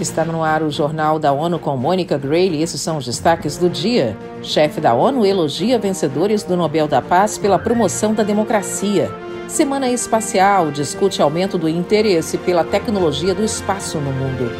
Está no ar o Jornal da ONU com Mônica Grayle. Esses são os destaques do dia. Chefe da ONU elogia vencedores do Nobel da Paz pela promoção da democracia. Semana Espacial discute aumento do interesse pela tecnologia do espaço no mundo.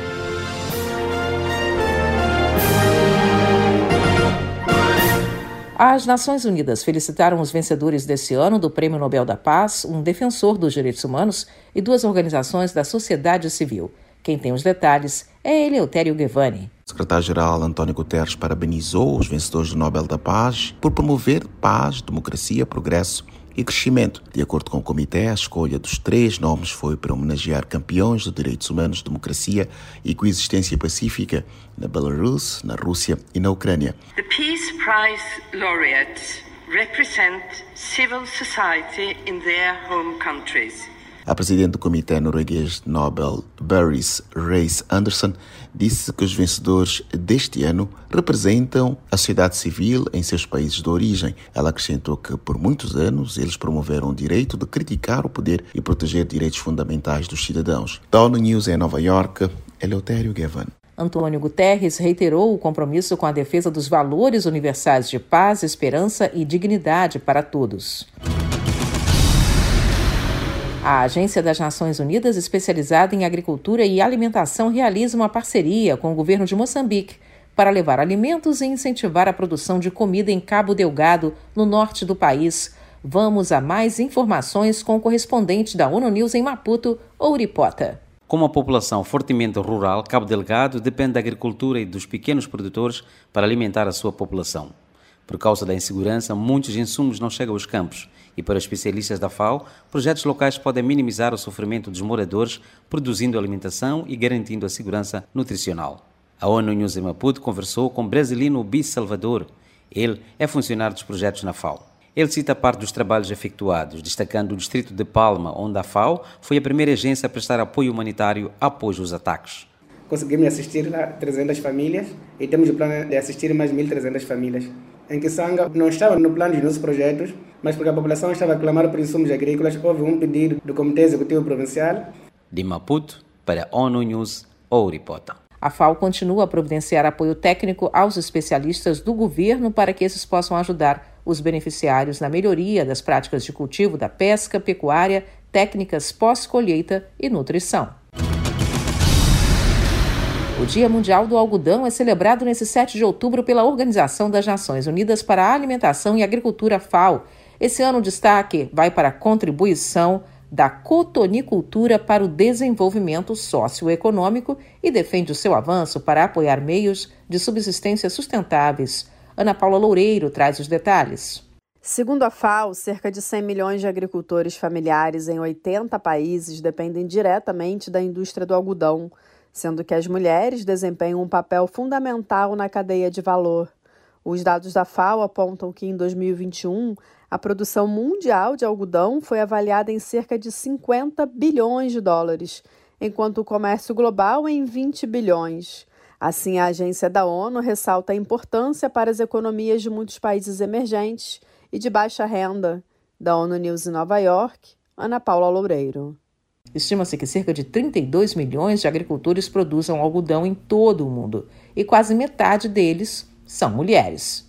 As Nações Unidas felicitaram os vencedores desse ano do Prêmio Nobel da Paz, um defensor dos direitos humanos e duas organizações da sociedade civil. Quem tem os detalhes é Eleutério Guevani. O secretário-geral António Guterres parabenizou os vencedores do Nobel da Paz por promover paz, democracia, progresso e crescimento. De acordo com o comitê, a escolha dos três nomes foi para homenagear campeões de direitos humanos, democracia e coexistência pacífica na Belarus, na Rússia e na Ucrânia. The Peace Prize laureates represent civil society in their home countries. A presidente do Comitê Norueguês Nobel, Baris Reis Anderson, disse que os vencedores deste ano representam a sociedade civil em seus países de origem. Ela acrescentou que, por muitos anos, eles promoveram o direito de criticar o poder e proteger direitos fundamentais dos cidadãos. Da News em Nova York, Eleutério Gavan. Antônio Guterres reiterou o compromisso com a defesa dos valores universais de paz, esperança e dignidade para todos. A Agência das Nações Unidas, especializada em agricultura e alimentação, realiza uma parceria com o governo de Moçambique para levar alimentos e incentivar a produção de comida em Cabo Delgado, no norte do país. Vamos a mais informações com o correspondente da ONU News em Maputo, Ouripota. Com uma população fortemente rural, Cabo Delgado depende da agricultura e dos pequenos produtores para alimentar a sua população. Por causa da insegurança, muitos insumos não chegam aos campos e para especialistas da FAO, projetos locais podem minimizar o sofrimento dos moradores, produzindo alimentação e garantindo a segurança nutricional. A ONU News em Maputo conversou com o brasileiro Bis Salvador. Ele é funcionário dos projetos na FAO. Ele cita parte dos trabalhos efetuados, destacando o distrito de Palma, onde a FAO foi a primeira agência a prestar apoio humanitário após os ataques. Conseguimos assistir lá 300 famílias e temos o plano de assistir mais 1.300 famílias. Em Kisanga não estava no plano dos nossos projetos, mas porque a população estava a clamar por insumos agrícolas, houve um pedido do Comitê Executivo Provincial. De Maputo, para ONU News, Ouripota. A FAO continua a providenciar apoio técnico aos especialistas do governo para que esses possam ajudar os beneficiários na melhoria das práticas de cultivo da pesca, pecuária, técnicas pós-colheita e nutrição. O Dia Mundial do Algodão é celebrado nesse 7 de outubro pela Organização das Nações Unidas para a Alimentação e Agricultura FAO esse ano o destaque vai para a contribuição da cotonicultura para o desenvolvimento socioeconômico e defende o seu avanço para apoiar meios de subsistência sustentáveis. Ana Paula Loureiro traz os detalhes. Segundo a FAO, cerca de 100 milhões de agricultores familiares em 80 países dependem diretamente da indústria do algodão, sendo que as mulheres desempenham um papel fundamental na cadeia de valor. Os dados da FAO apontam que em 2021 a produção mundial de algodão foi avaliada em cerca de 50 bilhões de dólares, enquanto o comércio global em 20 bilhões. Assim, a agência da ONU ressalta a importância para as economias de muitos países emergentes e de baixa renda. Da ONU News em Nova York, Ana Paula Loureiro. Estima-se que cerca de 32 milhões de agricultores produzam algodão em todo o mundo e quase metade deles são mulheres.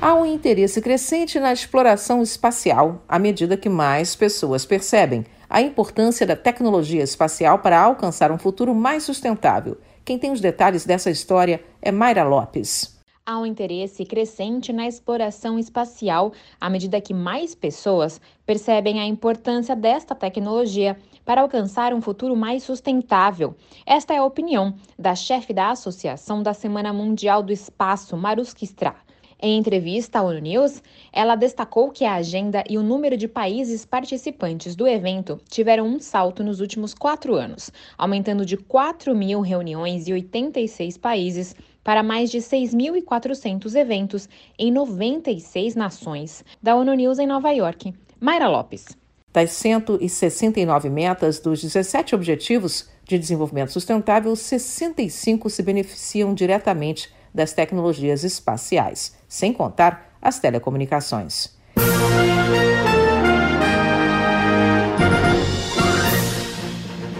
Há um interesse crescente na exploração espacial à medida que mais pessoas percebem a importância da tecnologia espacial para alcançar um futuro mais sustentável. Quem tem os detalhes dessa história é Mayra Lopes. Há um interesse crescente na exploração espacial à medida que mais pessoas percebem a importância desta tecnologia para alcançar um futuro mais sustentável. Esta é a opinião da chefe da Associação da Semana Mundial do Espaço, Maruski Stra. Em entrevista à ONU News, ela destacou que a agenda e o número de países participantes do evento tiveram um salto nos últimos quatro anos, aumentando de 4 mil reuniões e 86 países para mais de 6.400 eventos em 96 nações. Da ONU News em Nova York, Mayra Lopes. Das 169 metas dos 17 Objetivos de Desenvolvimento Sustentável, 65 se beneficiam diretamente das tecnologias espaciais, sem contar as telecomunicações.